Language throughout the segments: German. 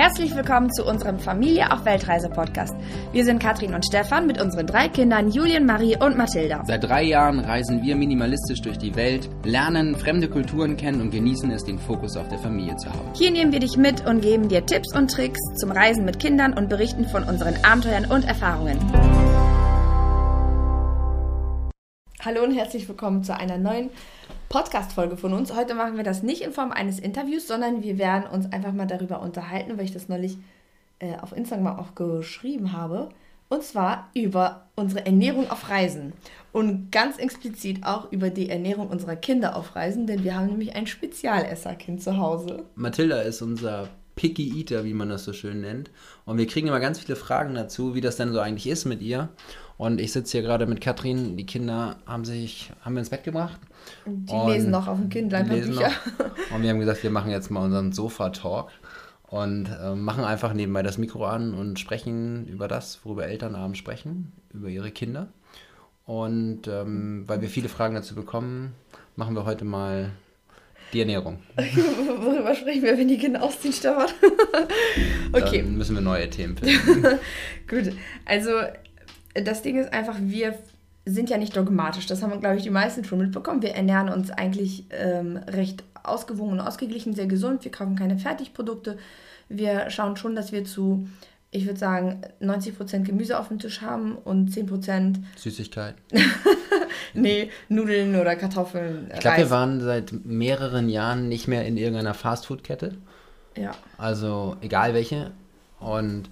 Herzlich willkommen zu unserem Familie auf Weltreise Podcast. Wir sind Katrin und Stefan mit unseren drei Kindern Julien, Marie und Mathilda. Seit drei Jahren reisen wir minimalistisch durch die Welt, lernen fremde Kulturen kennen und genießen es, den Fokus auf der Familie zu haben. Hier nehmen wir dich mit und geben dir Tipps und Tricks zum Reisen mit Kindern und berichten von unseren Abenteuern und Erfahrungen. Hallo und herzlich willkommen zu einer neuen Podcast-Folge von uns. Heute machen wir das nicht in Form eines Interviews, sondern wir werden uns einfach mal darüber unterhalten, weil ich das neulich äh, auf Instagram auch geschrieben habe. Und zwar über unsere Ernährung auf Reisen. Und ganz explizit auch über die Ernährung unserer Kinder auf Reisen, denn wir haben nämlich ein Spezialesserkind zu Hause. Mathilda ist unser Picky Eater, wie man das so schön nennt. Und wir kriegen immer ganz viele Fragen dazu, wie das denn so eigentlich ist mit ihr. Und ich sitze hier gerade mit Katrin. Die Kinder haben sich, haben wir ins Bett gebracht. Die und lesen noch auf dem Kindle ein paar Bücher. Noch. Und wir haben gesagt, wir machen jetzt mal unseren Sofa-Talk und äh, machen einfach nebenbei das Mikro an und sprechen über das, worüber Eltern abends sprechen, über ihre Kinder. Und ähm, weil wir viele Fragen dazu bekommen, machen wir heute mal die Ernährung. Worüber sprechen wir, wenn die Kinder ausziehen, Stefan? okay. Dann müssen wir neue Themen finden. Gut, also das Ding ist einfach, wir sind ja nicht dogmatisch. Das haben, glaube ich, die meisten schon mitbekommen. Wir ernähren uns eigentlich ähm, recht ausgewogen und ausgeglichen, sehr gesund. Wir kaufen keine Fertigprodukte. Wir schauen schon, dass wir zu, ich würde sagen, 90% Gemüse auf dem Tisch haben und 10% Süßigkeit. nee, Nudeln oder Kartoffeln. Ich glaube, wir waren seit mehreren Jahren nicht mehr in irgendeiner Fastfood-Kette. Ja. Also egal welche. Und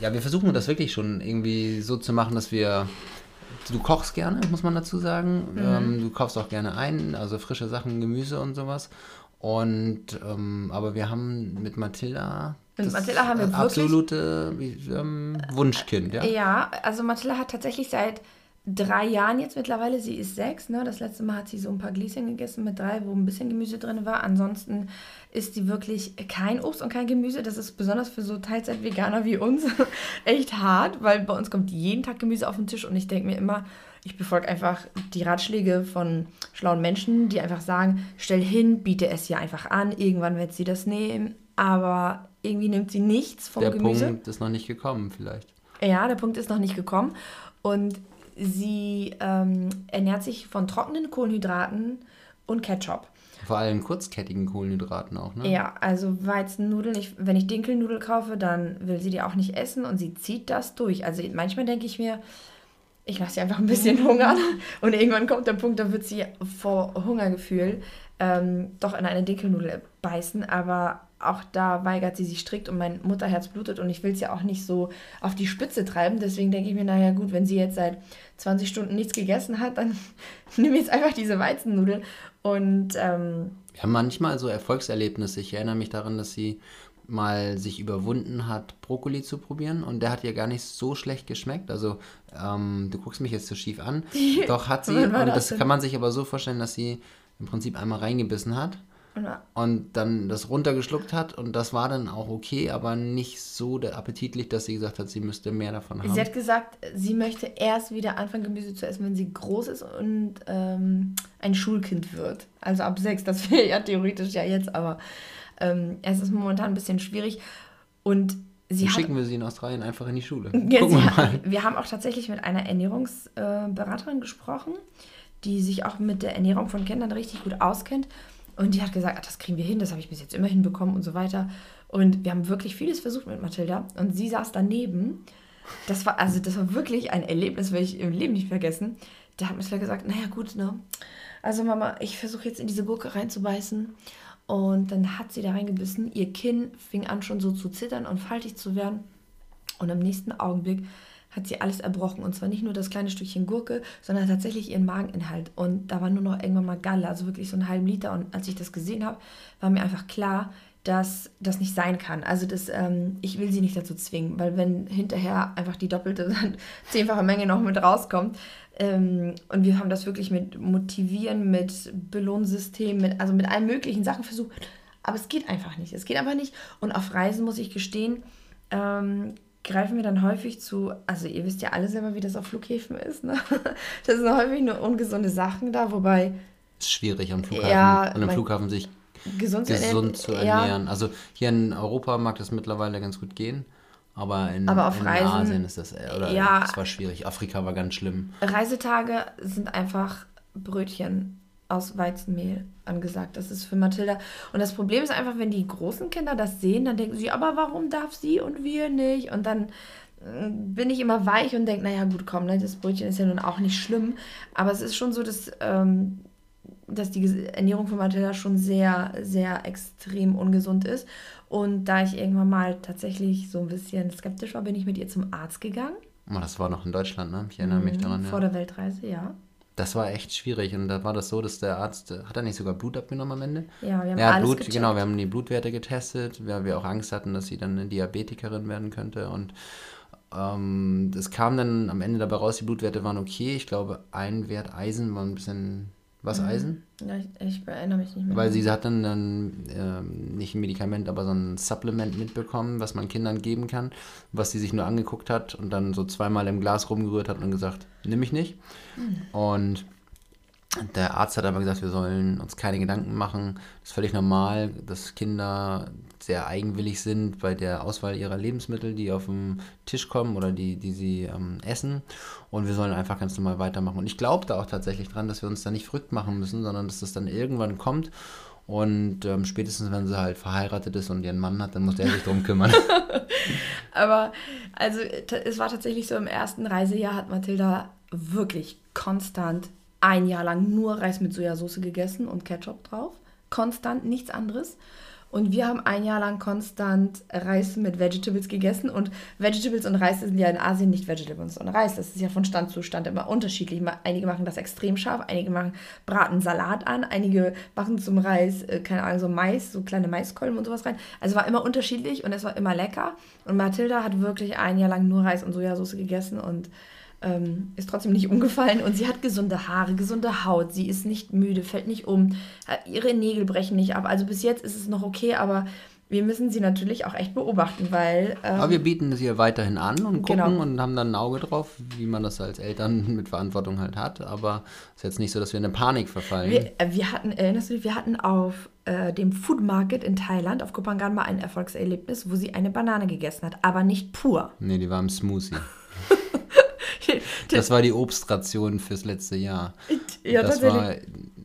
ja, wir versuchen das wirklich schon irgendwie so zu machen, dass wir. Du kochst gerne, muss man dazu sagen. Mhm. Ähm, du kaufst auch gerne ein, also frische Sachen, Gemüse und sowas. Und ähm, aber wir haben mit Mathilda mit Mathilda haben wir wirklich absolute ähm, Wunschkind, ja. Ja, also Mathilda hat tatsächlich seit drei Jahren jetzt mittlerweile. Sie ist sechs. Ne? Das letzte Mal hat sie so ein paar Gläschen gegessen mit drei, wo ein bisschen Gemüse drin war. Ansonsten isst sie wirklich kein Obst und kein Gemüse. Das ist besonders für so Teilzeit-Veganer wie uns echt hart, weil bei uns kommt jeden Tag Gemüse auf den Tisch und ich denke mir immer, ich befolge einfach die Ratschläge von schlauen Menschen, die einfach sagen, stell hin, biete es ihr einfach an, irgendwann wird sie das nehmen, aber irgendwie nimmt sie nichts vom der Gemüse. Der Punkt ist noch nicht gekommen vielleicht. Ja, der Punkt ist noch nicht gekommen und Sie ähm, ernährt sich von trockenen Kohlenhydraten und Ketchup. Vor allem kurzkettigen Kohlenhydraten auch, ne? Ja, also Weizennudeln. Ich, wenn ich Dinkelnudel kaufe, dann will sie die auch nicht essen und sie zieht das durch. Also manchmal denke ich mir, ich lasse sie einfach ein bisschen hungern und irgendwann kommt der Punkt, da wird sie vor Hungergefühl ähm, doch in eine Dinkelnudel beißen. Aber auch da weigert sie sich strikt und mein Mutterherz blutet und ich will es ja auch nicht so auf die Spitze treiben. Deswegen denke ich mir, naja gut, wenn sie jetzt seit 20 Stunden nichts gegessen hat, dann nehme ich jetzt einfach diese Weizennudeln. Und ähm, ja, manchmal so Erfolgserlebnisse. Ich erinnere mich daran, dass sie mal sich überwunden hat, Brokkoli zu probieren und der hat ihr gar nicht so schlecht geschmeckt. Also ähm, du guckst mich jetzt so schief an. Doch hat sie und das, das kann man sich aber so vorstellen, dass sie im Prinzip einmal reingebissen hat ja. Und dann das runtergeschluckt hat und das war dann auch okay, aber nicht so appetitlich, dass sie gesagt hat, sie müsste mehr davon haben. Sie hat gesagt, sie möchte erst wieder anfangen, Gemüse zu essen, wenn sie groß ist und ähm, ein Schulkind wird. Also ab sechs, das wäre ja theoretisch ja jetzt, aber ähm, es ist momentan ein bisschen schwierig. Und sie hat, schicken wir sie in Australien einfach in die Schule. Ja, Gucken wir, mal. wir haben auch tatsächlich mit einer Ernährungsberaterin gesprochen, die sich auch mit der Ernährung von Kindern richtig gut auskennt. Und die hat gesagt, ach, das kriegen wir hin, das habe ich bis jetzt immer hinbekommen und so weiter. Und wir haben wirklich vieles versucht mit Mathilda. Und sie saß daneben. Das war, also das war wirklich ein Erlebnis, werde ich im Leben nicht vergessen. Da hat Mathilda gesagt, naja gut, ne? Also Mama, ich versuche jetzt in diese Gurke reinzubeißen. Und dann hat sie da reingebissen. Ihr Kinn fing an schon so zu zittern und faltig zu werden. Und im nächsten Augenblick hat sie alles erbrochen. Und zwar nicht nur das kleine Stückchen Gurke, sondern tatsächlich ihren Mageninhalt. Und da war nur noch irgendwann mal Galle, also wirklich so einen halben Liter. Und als ich das gesehen habe, war mir einfach klar, dass das nicht sein kann. Also das, ähm, ich will sie nicht dazu zwingen, weil wenn hinterher einfach die doppelte, zehnfache Menge noch mit rauskommt, ähm, und wir haben das wirklich mit Motivieren, mit Belohnsystem, mit, also mit allen möglichen Sachen versucht, aber es geht einfach nicht. Es geht einfach nicht. Und auf Reisen muss ich gestehen, ähm, greifen wir dann häufig zu, also ihr wisst ja alle selber, wie das auf Flughäfen ist, ne? Das sind häufig nur ungesunde Sachen da, wobei. Es ist schwierig am Flughafen, ja, an einem Flughafen sich gesund, zu ernähren. gesund zu Ja. ernähren. Also hier in Europa mag das mittlerweile ganz gut gehen. Aber in, Aber in Reisen- Asien ist das, äh, oder Ja. das war schwierig. Afrika war ganz schlimm. Reisetage sind einfach Brötchen aus Weizenmehl angesagt. Das ist für Mathilda. Und das Problem ist einfach, wenn die großen Kinder das sehen, dann denken sie, aber warum darf sie und wir nicht? Und dann äh, bin ich immer weich und denke, naja, gut, komm, ne, das Brötchen ist ja nun auch nicht schlimm. Aber es ist schon so, dass, ähm, dass die Ernährung von Mathilda schon sehr, sehr extrem ungesund ist. Und da ich irgendwann mal tatsächlich so ein bisschen skeptisch war, bin ich mit ihr zum Arzt gegangen. Oh, das war noch in Deutschland, ne? Ich erinnere mich daran. Mhm, Vor Ja. der Weltreise, ja. Das war echt schwierig. Und da war das so, dass der Arzt, äh, hat er nicht sogar Blut abgenommen am Ende? Ja, wir haben Ja, alles Blut, gecheckt. genau, wir haben die Blutwerte getestet, weil wir auch Angst hatten, dass sie dann eine Diabetikerin werden könnte. Und ähm, es kam dann am Ende dabei raus, die Blutwerte waren okay. Ich glaube, ein Wert Eisen war ein bisschen. Was Mhm. Eisen? Ja, ich, ich erinnere mich nicht mehr. Weil sie hat dann, dann ähm, nicht ein Medikament, aber so ein Supplement mitbekommen, was man Kindern geben kann, was sie sich nur angeguckt hat und dann so zweimal im Glas rumgerührt hat und gesagt, nimm ich nicht. Und der Arzt hat aber gesagt, wir sollen uns keine Gedanken machen. Das ist völlig normal, dass Kinder sehr eigenwillig sind bei der Auswahl ihrer Lebensmittel, die auf den Tisch kommen oder die, die sie ähm, essen. Und wir sollen einfach ganz normal weitermachen. Und ich glaube da auch tatsächlich dran, dass wir uns da nicht verrückt machen müssen, sondern dass das dann irgendwann kommt. Und ähm, spätestens, wenn sie halt verheiratet ist und ihren Mann hat, dann muss der sich drum kümmern. Aber also es war tatsächlich so, im ersten Reisejahr hat Mathilda wirklich konstant ein Jahr lang nur Reis mit Sojasauce gegessen und Ketchup drauf. Konstant, nichts anderes. Und wir haben ein Jahr lang konstant Reis mit Vegetables gegessen. Und Vegetables und Reis sind ja in Asien nicht Vegetables und Reis. Das ist ja von Stand zu Stand immer unterschiedlich. Einige machen das extrem scharf, einige machen braten Salat an, einige machen zum Reis, äh, keine Ahnung, so Mais, so kleine Maiskolben und sowas rein. Also war immer unterschiedlich und es war immer lecker. Und Mathilda hat wirklich ein Jahr lang nur Reis und Sojasauce gegessen und ähm, ist trotzdem nicht umgefallen und sie hat gesunde Haare, gesunde Haut, sie ist nicht müde, fällt nicht um, äh, ihre Nägel brechen nicht ab. Also bis jetzt ist es noch okay, aber wir müssen sie natürlich auch echt beobachten, weil ähm, Aber wir bieten es ihr weiterhin an und gucken Genau. und haben dann ein Auge drauf, wie man das als Eltern mit Verantwortung halt hat. Aber es ist jetzt nicht so, dass wir in eine Panik verfallen. wir, äh, wir hatten, erinnerst du dich, wir hatten auf äh, dem Food Market in Thailand, auf Kopangan mal ein Erfolgserlebnis, wo sie eine Banane gegessen hat, aber nicht pur. nee, die war im Smoothie. Das war die Obstration fürs letzte Jahr. ja, das war,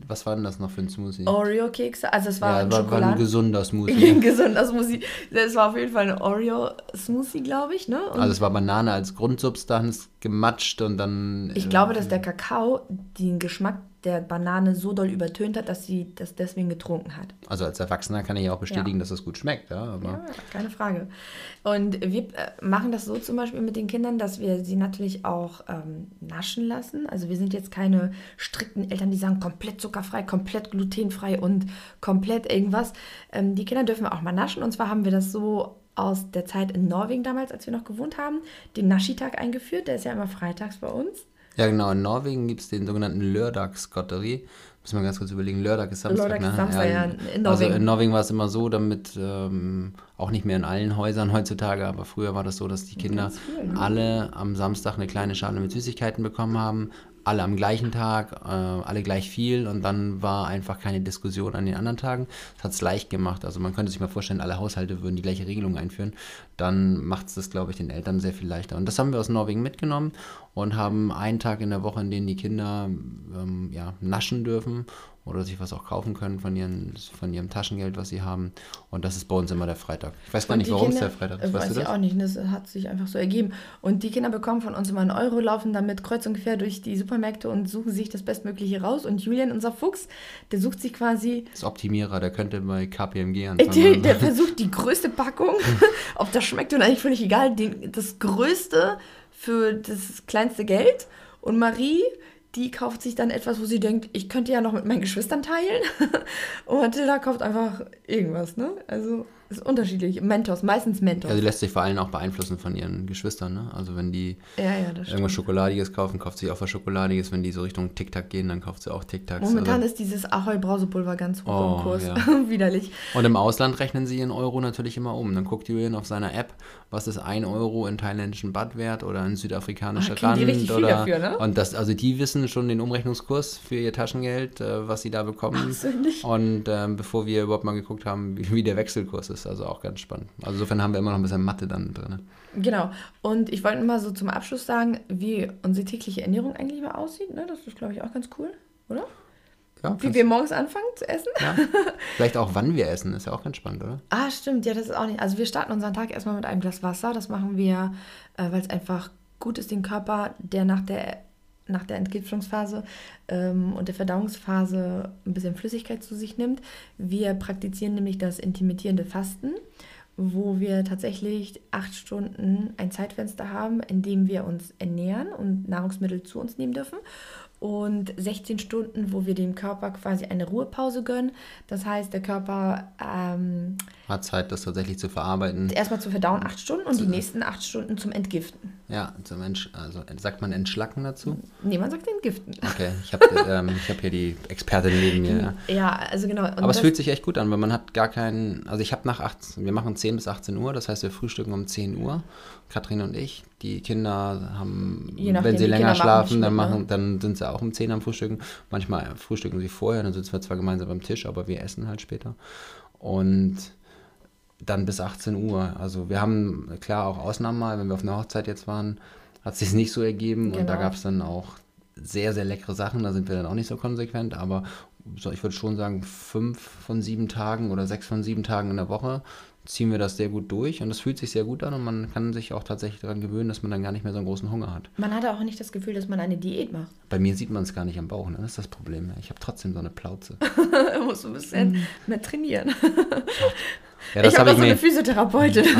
was war denn das noch für ein Smoothie? Oreo-Kekse, also es war ja, ein war, war ein gesunder Smoothie. Ein gesunder Smoothie. Das war auf jeden Fall ein Oreo-Smoothie, glaube ich, ne? Und Also es war Banane als Grundsubstanz gematscht und dann. Ich äh, glaube, dass der Kakao den Geschmack der Banane so doll übertönt hat, dass sie das deswegen getrunken hat. Also als Erwachsener kann ich auch bestätigen, dass es gut schmeckt, ja. Aber Ja, keine Frage. Und wir äh, machen das so zum Beispiel mit den Kindern, dass wir sie natürlich auch ähm, naschen lassen. Also wir sind jetzt keine strikten Eltern, die sagen komplett zuckerfrei, komplett glutenfrei und komplett irgendwas. Ähm, die Kinder dürfen auch mal naschen. Und zwar haben wir das so aus der Zeit in Norwegen damals, als wir noch gewohnt haben, den Naschi-Tag eingeführt. Der ist ja immer freitags bei uns. Ja, genau. In Norwegen gibt es den sogenannten Lördagsgodteri. Müssen wir ganz kurz überlegen. Lördag ist Samstag, Lørdag ne? ist Samstag, ja, in Also Norwegen. in Norwegen war es immer so, damit ähm, auch nicht mehr in allen Häusern heutzutage, aber früher war das so, dass die Kinder viel, ne? alle am Samstag eine kleine Schale mit Süßigkeiten bekommen haben. Alle am gleichen Tag, äh, alle gleich viel und dann war einfach keine Diskussion an den anderen Tagen. Das hat es leicht gemacht. Also man könnte sich mal vorstellen, alle Haushalte würden die gleiche Regelung einführen. Dann macht es das, glaube ich, den Eltern sehr viel leichter. Und das haben wir aus Norwegen mitgenommen und haben einen Tag in der Woche, in dem die Kinder ähm, ja, naschen dürfen oder sich was auch kaufen können von, ihren, von ihrem Taschengeld, was sie haben. Und das ist bei uns immer der Freitag. Ich weiß gar Und nicht, die warum es Kinder- der Freitag äh, ist. Weißt Weiß du ich das? auch nicht, das hat sich einfach so ergeben. Und die Kinder bekommen von uns immer einen Euro, laufen damit kreuz und quer durch die Supermärkte und suchen sich das Bestmögliche raus. Und Julian, unser Fuchs, der sucht sich quasi, Das ist Optimierer, der könnte bei KPMG anfangen. der, der versucht die größte Packung, ob das schmeckt oder eigentlich völlig egal, den, das Größte für das kleinste Geld. Und Marie, die kauft sich dann etwas, wo sie denkt, ich könnte ja noch mit meinen Geschwistern teilen. Und Mathilda kauft einfach irgendwas, ne? Also ist unterschiedlich. Mentos, meistens Mentos. Ja, sie lässt sich vor allem auch beeinflussen von ihren Geschwistern, ne? Also wenn die ja, ja, irgendwas stimmt. Schokoladiges kaufen, kauft sie auch was Schokoladiges. Wenn die so Richtung Tic-Tac gehen, dann kauft sie auch Tic-Tacs. Momentan Also, ist dieses Ahoi-Brausepulver ganz hoch Oh, im Kurs. ja. Widerlich. und im Ausland rechnen sie in Euro natürlich immer um. Dann guckt Julian auf seiner App, was ist 1 Euro in thailändischen Baht wert oder in südafrikanischer Ah, kriegen die Rand. richtig viel oder, dafür, ne? Und das, also die wissen schon den Umrechnungskurs für ihr Taschengeld, äh, was sie da bekommen. so nicht. Und ähm, bevor wir überhaupt mal geguckt haben, wie, wie der Wechselkurs ist. Also auch ganz spannend. Also insofern haben wir immer noch ein bisschen Mathe dann drin. Genau. Und ich wollte mal so zum Abschluss sagen, wie unsere tägliche Ernährung eigentlich mal aussieht. Ne? Das ist, glaube ich, auch ganz cool, oder? Ja, Wie wir morgens anfangen zu essen. ja. Vielleicht auch, wann wir essen, ist ja auch ganz spannend, oder? Ah, stimmt. Ja, das ist auch nicht. Also wir starten unseren Tag erstmal mit einem Glas Wasser. Das machen wir, äh, weil es einfach gut ist, den Körper, der nach der nach der Entgiftungsphase ähm, und der Verdauungsphase ein bisschen Flüssigkeit zu sich nimmt. Wir praktizieren nämlich das intermittierende Fasten, wo wir tatsächlich acht Stunden ein Zeitfenster haben, in dem wir uns ernähren und Nahrungsmittel zu uns nehmen dürfen. Und 16 Stunden, wo wir dem Körper quasi eine Ruhepause gönnen. Das heißt, der Körper ähm, Hat Zeit, das tatsächlich zu verarbeiten. erstmal zu verdauen acht Stunden und die nächsten acht Stunden zum Entgiften. Ja, zum Entsch also sagt man Entschlacken dazu? Nee, man sagt Entgiften. Okay, ich habe ähm, ich hab hier die Expertin neben mir. Ja. Ja, also genau. Und Aber es fühlt sich echt gut an, weil man hat gar keinen, also ich habe nach 18, wir machen 10 bis 18 Uhr, das heißt wir frühstücken um 10 Uhr, Katrin und ich. Die Kinder haben, nachdem, wenn sie länger Kinder machen schlafen, dann, mit, machen, ne? dann sind sie auch um 10 am Frühstücken. Manchmal frühstücken sie vorher, dann sitzen wir zwar gemeinsam am Tisch, aber wir essen halt später. Und dann bis 18 Uhr. Also wir haben klar auch Ausnahmen mal, wenn wir auf einer Hochzeit jetzt waren, hat es sich nicht so ergeben und da Genau. gab es dann auch sehr, sehr leckere Sachen, da sind wir dann auch nicht so konsequent, aber so, ich würde schon sagen, fünf von sieben Tagen oder sechs von sieben Tagen in der Woche ziehen wir das sehr gut durch und es fühlt sich sehr gut an und man kann sich auch tatsächlich daran gewöhnen, dass man dann gar nicht mehr so einen großen Hunger hat. Man hat auch nicht das Gefühl, dass man eine Diät macht. Bei mir sieht man es gar nicht am Bauch, ne? das ist das Problem. Ich habe trotzdem so eine Plauze. Man muss ein bisschen mehr trainieren. Ja, das ich habe auch ich so eine. Physiotherapeutin.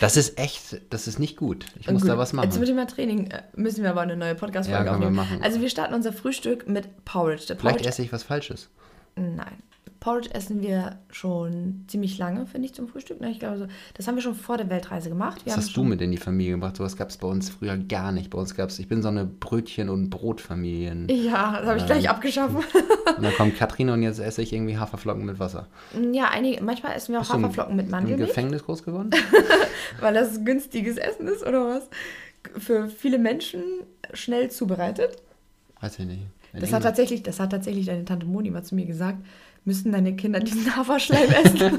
Das ist echt, das ist nicht gut. Ich muss Gut, da was machen. Jetzt mit dem Training äh, müssen wir aber eine neue Podcast-Folge Ja, können wir aufnehmen. machen. Also wir starten unser Frühstück mit Porridge. Der Vielleicht Porridge esse ich was Falsches. Nein. Porridge essen wir schon ziemlich lange, finde ich, zum Frühstück. Ne? Ich glaube, so, das haben wir schon vor der Weltreise gemacht. Wir Was haben hast du mit in die Familie gebracht? Sowas gab es bei uns früher gar nicht. Bei uns gab es, ich bin so eine Brötchen- und Brotfamilie. Ja, das habe ich gleich abgeschafft. Und dann kommt Katrin und jetzt esse ich irgendwie Haferflocken mit Wasser. ja, einige, manchmal essen wir auch Bist du im- Haferflocken mit Im Mandelmilch, Gefängnis groß geworden? weil das günstiges Essen ist, oder was? Für viele Menschen schnell zubereitet. Weiß ich nicht. Das hat tatsächlich, das hat tatsächlich deine Tante Moni mal zu mir gesagt, müssen deine Kinder diesen Haferschleim essen?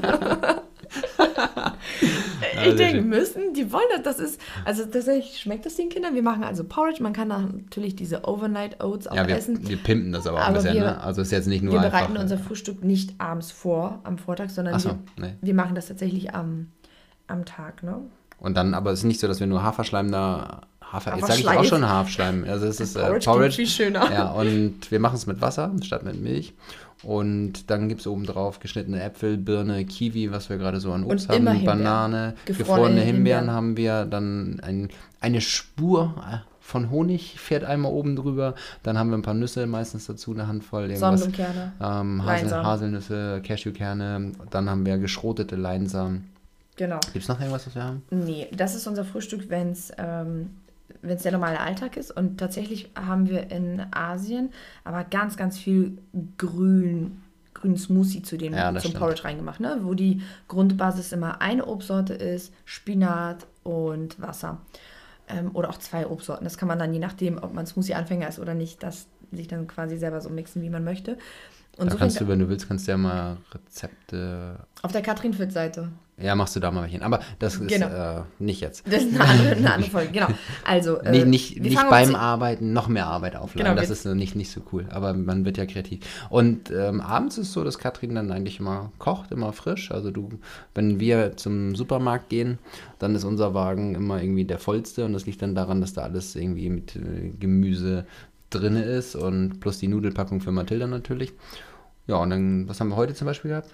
sehr ich denke, müssen, die wollen das, das ist, also tatsächlich schmeckt das den Kindern. Wir machen also Porridge, man kann natürlich diese Overnight Oats auch ja, wir, essen. wir pimpen das aber auch ein Aber bisschen. wir- ne? Also ist jetzt nicht nur Wir einfach. bereiten unser Frühstück nicht abends vor, am Vortag, sondern so, wir, nee. wir machen das tatsächlich am, am Tag, ne? Und dann, aber es ist nicht so, dass wir nur Haferschleim da. Hafer, jetzt sage ich auch schon Haferschleim. Also es ist äh, Porridge Porridge. viel schöner. Ja, und wir machen es mit Wasser statt mit Milch. Und dann gibt es oben drauf geschnittene Äpfel, Birne, Kiwi, was wir gerade so an Obst haben, Himbeeren. Banane, Gefrorene gefrorene Himbeeren, Himbeeren. haben wir, dann ein, eine Spur äh, von Honig fährt einmal oben drüber, dann haben wir ein paar Nüsse meistens dazu, eine Handvoll, irgendwas. Sonnenblumenkerne. Ähm, Hasel. Haselnüsse, Cashewkerne, dann haben wir geschrotete Leinsamen. Genau. Gibt es noch irgendwas, was wir haben? Nee, das ist unser Frühstück, wenn es ähm, wenn's der normale Alltag ist. Und tatsächlich haben wir in Asien aber ganz, ganz viel grün, grünen Smoothie zu dem, Ja, zum stimmt. Porridge reingemacht, ne? wo die Grundbasis immer eine Obstsorte ist, Spinat und Wasser. Ähm, oder auch zwei Obstsorten. Das kann man dann, je nachdem, ob man Smoothie-Anfänger ist oder nicht, das sich dann quasi selber so mixen, wie man möchte. Und Da so kannst du, wenn du willst, kannst du ja mal Rezepte. auf der Katrin Fürth-Seite. Ja, machst du da mal welche. Aber das ist Genau. äh, nicht jetzt. Das ist eine andere, eine andere Folge, genau. Also, äh, nicht nicht, nicht beim Arbeiten noch mehr Arbeit aufladen. Genau, das ist nicht, nicht so cool. Aber man wird ja kreativ. Und ähm, abends ist es so, dass Katrin dann eigentlich immer kocht, immer frisch. Also du, wenn wir zum Supermarkt gehen, dann ist unser Wagen immer irgendwie der vollste. Und das liegt dann daran, dass da alles irgendwie mit äh, Gemüse drin ist und plus die Nudelpackung für Mathilda natürlich. Ja, und dann, was haben wir heute zum Beispiel gehabt?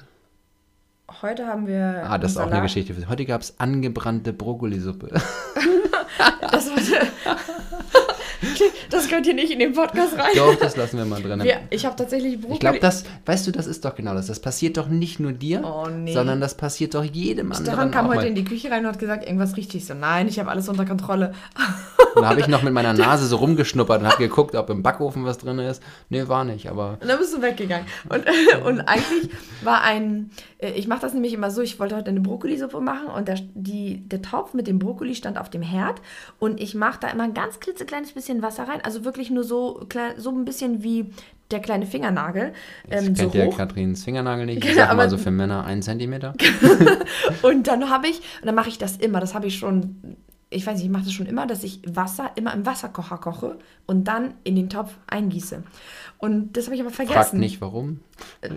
Heute haben wir. Ah, das ist auch eine. Geschichte. für- Heute gab es angebrannte Brokkolisuppe. Das Das gehört hier nicht in den Podcast rein. Doch, das lassen wir mal drin. Wir, ich habe tatsächlich Brokkoli. Ich glaube, das, weißt du, das ist doch genau das. Das passiert doch nicht nur dir, Oh, nee. sondern das passiert doch jedem anderen. Stefan kam heute mal. in die Küche rein und hat gesagt, irgendwas riecht nicht so. Nein, ich habe alles unter Kontrolle. Und da habe ich noch mit meiner Nase so rumgeschnuppert und habe geguckt, ob im Backofen was drin ist. Nee, war nicht, aber Und dann bist du weggegangen. Und, und eigentlich war ein, äh, ich mache das nämlich immer so, ich wollte heute eine Brokkolisuppe machen und der, die, der Topf mit dem Brokkoli stand auf dem Herd und ich mache da immer ein ganz klitzekleines bisschen Wasser rein, also wirklich nur so, so ein bisschen wie der kleine Fingernagel, das ähm, so kennt ja. Katrins Fingernagel nicht. Ich Genau, sag mal so für Männer einen Zentimeter. Und dann habe ich, und dann mache ich das immer, das habe ich schon, ich weiß nicht, ich mache das schon immer, dass ich Wasser immer im Wasserkocher koche und dann in den Topf eingieße. Und das habe ich aber vergessen. Fragt nicht warum.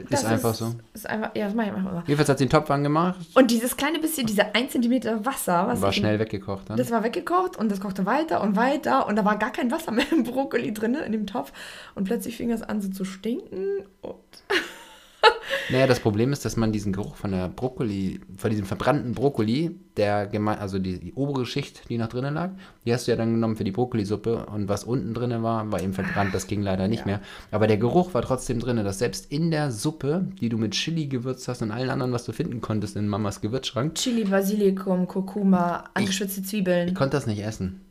Das ist einfach so. Ist einfach, ja, das mache ich einfach immer. Jedenfalls hat sie den Topf angemacht, Und dieses kleine bisschen, dieser 1 cm Wasser, was war schnell weggekocht dann. Das war weggekocht und das kochte weiter und weiter und da war gar kein Wasser mehr im Brokkoli drin, in dem Topf. Und plötzlich fing das an so zu stinken. Und Naja, das Problem ist, dass man diesen Geruch von der Brokkoli, von diesem verbrannten Brokkoli, der geme also die, die obere Schicht, die noch drinnen lag, die hast du ja dann genommen für die Brokkolisuppe und was unten drinnen war, war eben verbrannt, das ging leider nicht mehr. Aber der Geruch war trotzdem drin, dass selbst in der Suppe, die du mit Chili gewürzt hast und allen anderen, was du finden konntest in Mamas Gewürzschrank, Chili, Basilikum, Kurkuma, angeschwitzte Zwiebeln. ich konnte das nicht essen.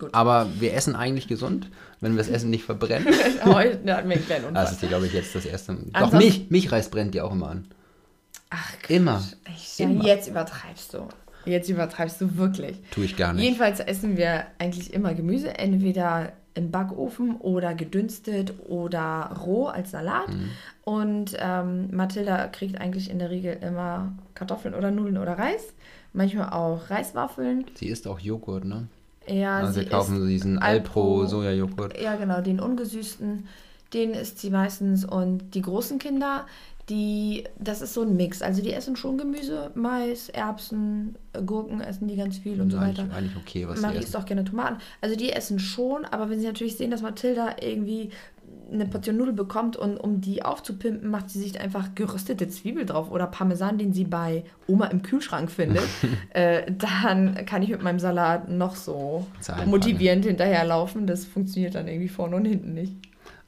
Ja, gut. Aber wir essen eigentlich gesund, wenn wir das Essen nicht verbrennen. Heute hatten wir einen kleinen Unfall. Das ist, glaube ich, jetzt das erste. Doch, Ansonsten- Milch, Milchreis brennt dir auch immer an. Ach, Immer. echt, ja, Immer. jetzt übertreibst du. Jetzt übertreibst du wirklich. Tue ich gar nicht. Jedenfalls essen wir eigentlich immer Gemüse, entweder im Backofen oder gedünstet oder roh als Salat. Mhm. Und ähm, Mathilda kriegt eigentlich in der Regel immer Kartoffeln oder Nudeln oder Reis. Manchmal auch Reiswaffeln. Sie isst auch Joghurt, ne? Ja, Also sie wir kaufen diesen Alpro. Sojajoghurt. Ja, genau, den ungesüßten, den isst sie meistens. Und die großen Kinder, die, das ist so ein Mix. Also die essen schon Gemüse, Mais, Erbsen, Gurken essen die ganz viel und so eigentlich, weiter. eigentlich okay, was sie Marie isst auch gerne Tomaten. Also die essen schon, aber wenn sie natürlich sehen, dass Mathilda irgendwie eine Portion Nudel bekommt und um die aufzupimpen, macht sie sich einfach geröstete Zwiebel drauf oder Parmesan, den sie bei Oma im Kühlschrank findet. äh, dann kann ich mit meinem Salat noch so motivierend hinterherlaufen. Das funktioniert dann irgendwie vorne und hinten nicht.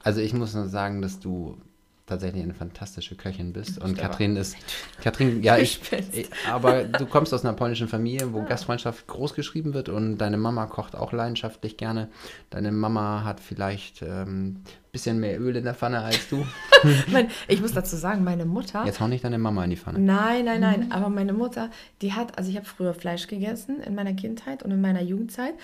Also ich muss nur sagen, dass du tatsächlich eine fantastische Köchin bist. Und. Katrin ist. Katrin, ja, ich. Ich- Aber du kommst aus einer polnischen Familie, wo Gastfreundschaft groß geschrieben wird und deine Mama kocht auch leidenschaftlich gerne. Deine Mama hat vielleicht ähm, bisschen mehr Öl in der Pfanne als du. Mein, ich muss dazu sagen, meine Mutter. Jetzt hau nicht deine Mama in die Pfanne. Nein, nein, nein. Aber meine Mutter, die hat, also ich habe früher Fleisch gegessen in meiner Kindheit und in meiner Jugendzeit.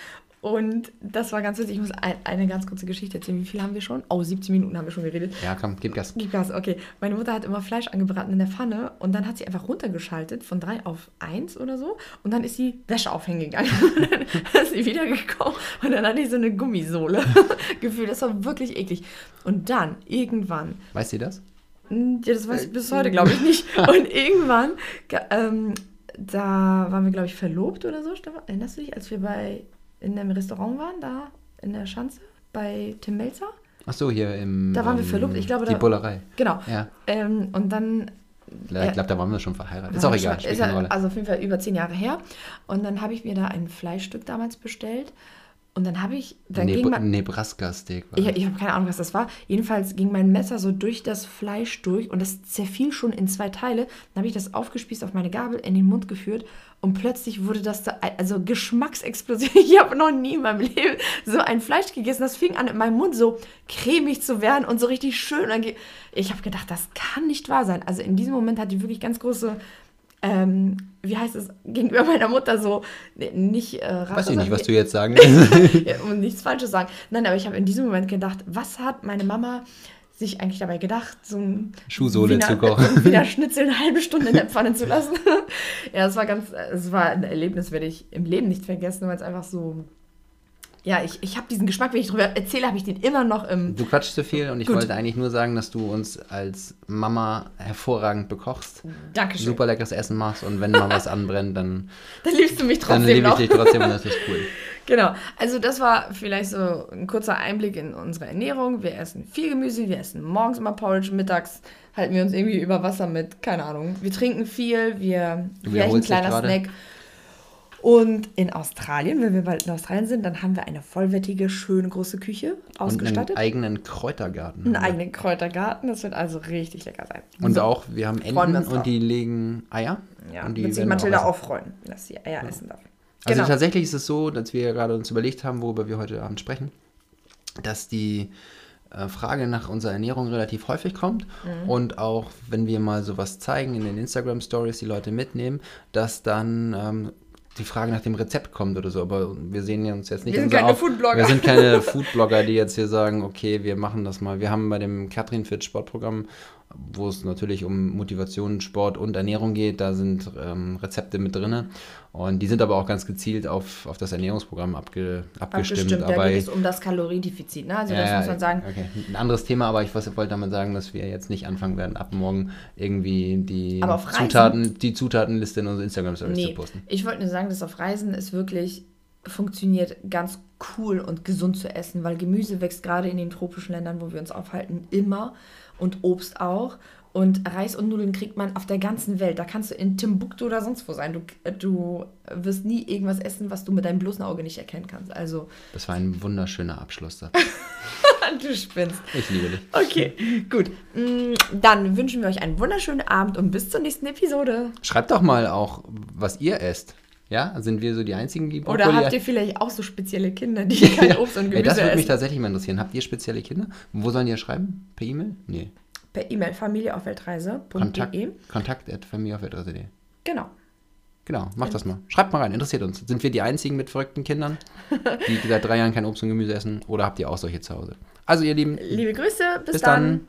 Und das war ganz witzig. Ich muss ein, eine ganz kurze Geschichte erzählen. Wie viel haben wir schon? Oh, 17 Minuten haben wir schon geredet. Ja, komm, gib Gas. Gib Gas, okay. Meine Mutter hat immer Fleisch angebraten in der Pfanne und dann hat sie einfach runtergeschaltet von 3 auf 1 oder so und dann ist sie Wäsche aufhängen gegangen. Und dann ist sie wiedergekommen und dann hatte ich so eine Gummisohle gefühlt. Das war wirklich eklig. Und dann, irgendwann, Weißt du das? Ja, das weiß ich bis heute, glaube ich, nicht. Und irgendwann, ge- ähm, da waren wir, glaube ich, verlobt oder so. Stefan. Erinnerst du dich, als wir bei in einem Restaurant waren, da in der Schanze, bei Tim Melzer? Ach so, hier im. Da waren wir ähm, verlobt, ich glaube, Die da- Bullerei. Genau. Ja. Ähm, und dann. Ich äh, glaube, da waren wir schon verheiratet. Ist auch egal, schon- ist. Also auf jeden Fall über zehn Jahre her. Und dann habe ich mir da ein Fleischstück damals bestellt. Und dann habe ich. Dann ging Neb man, Nebraska-Steak war Ich, das. ich habe keine Ahnung, was das war. Jedenfalls ging mein Messer so durch das Fleisch durch und es zerfiel schon in zwei Teile. Dann habe ich das aufgespießt auf meine Gabel, in den Mund geführt und plötzlich wurde das da, also Geschmacksexplosion. Ich habe noch nie in meinem Leben so ein Fleisch gegessen. Das fing an, in meinem Mund so cremig zu werden und so richtig schön. Ich habe gedacht, das kann nicht wahr sein. Also in diesem Moment hatte ich wirklich ganz große. Ähm, wie heißt es, gegenüber meiner Mutter so, nicht äh, Weiß ich nicht, was du jetzt sagen willst. ja, und nichts Falsches sagen. Nein, aber ich habe in diesem Moment gedacht, was hat meine Mama sich eigentlich dabei gedacht, so ein Schuhsohle Wiener- zu kochen. Wiener Schnitzel eine halbe Stunde in der Pfanne zu lassen. ja, es war ganz, es war ein Erlebnis, werde ich im Leben nicht vergessen, weil es einfach so, ja, ich, ich habe diesen Geschmack, wenn ich darüber erzähle, habe ich den immer noch im, Du quatschst zu viel und ich Gut. wollte eigentlich nur sagen, dass du uns als Mama hervorragend bekochst, Dankeschön. super leckeres Essen machst und wenn mal was anbrennt, dann, Dann liebst du mich dann trotzdem liebe ich noch. dich trotzdem und das ist cool. Genau, also das war vielleicht so ein kurzer Einblick in unsere Ernährung. Wir essen viel Gemüse, wir essen morgens immer Porridge, mittags halten wir uns irgendwie über Wasser mit, keine Ahnung. Wir trinken viel, wir, Du vielleicht ein kleiner. Snack. Und in Australien, wenn wir bald in Australien sind, dann haben wir eine vollwertige, schöne große Küche ausgestattet. Und einen eigenen Kräutergarten. Einen eigenen Kräutergarten. Das wird also richtig lecker sein. Und So. auch, wir haben Enten und drauf. die legen Eier. Ja, und die wird sich Mathilda essen. auch freuen, dass sie Eier essen darf. Also Genau. tatsächlich ist es so, dass wir gerade uns überlegt haben, worüber wir heute Abend sprechen, dass die äh, Frage nach unserer Ernährung relativ häufig kommt Mhm. und auch wenn wir mal sowas zeigen in den Instagram Stories, die Leute mitnehmen, dass dann ähm, die Frage nach dem Rezept kommt oder so. Aber wir sehen uns jetzt nicht. Wir sind keine Auf- Foodblogger. Wir sind keine Foodblogger, die jetzt hier sagen, okay, wir machen das mal. Wir haben bei dem Katrin Fit Sportprogramm, wo es natürlich um Motivation, Sport und Ernährung geht, da sind ähm, Rezepte mit drin. Und die sind aber auch ganz gezielt auf, auf das Ernährungsprogramm abge, abgestimmt. Abgestimmt, da aber geht es um das Kaloriendefizit. Ne? Also ja, das muss man sagen. Okay. Ein anderes Thema, aber ich wollte damit sagen, dass wir jetzt nicht anfangen werden, ab morgen irgendwie die, Zutaten, die Zutatenliste in unsere Instagram-Stories zu Nee, posten. ich wollte nur sagen, dass auf Reisen es wirklich funktioniert, ganz cool und gesund zu essen, weil Gemüse wächst gerade in den tropischen Ländern, wo wir uns aufhalten, immer und Obst auch. Und Reis und Nudeln kriegt man auf der ganzen Welt. Da kannst du in Timbuktu oder sonst wo sein. Du, du wirst nie irgendwas essen, was du mit deinem bloßen Auge nicht erkennen kannst. Also, Das war ein wunderschöner Abschluss. da. du spinnst. Ich liebe dich. Okay, gut. Mm, Dann wünschen wir euch einen wunderschönen Abend und bis zur nächsten Episode. Schreibt doch mal auch, was ihr esst. Ja, sind wir so die einzigen, die Oder Brokkoli- habt ihr vielleicht auch so spezielle Kinder, die kein Obst und Gemüse das würde mich essen? tatsächlich mal interessieren. Habt ihr spezielle Kinder? Wo sollen die das schreiben? Per E-Mail? Nee. Per E-Mail familieaufweltreise.de. Kontakt, kontakt at familieaufweltreise.de. Genau. Genau, macht das mal. Schreibt mal rein, interessiert uns. Sind wir die einzigen mit verrückten Kindern, die seit drei Jahren kein Obst und Gemüse essen? Oder habt ihr auch solche zu Hause? Also, ihr Lieben, Liebe Grüße, bis, bis dann. dann.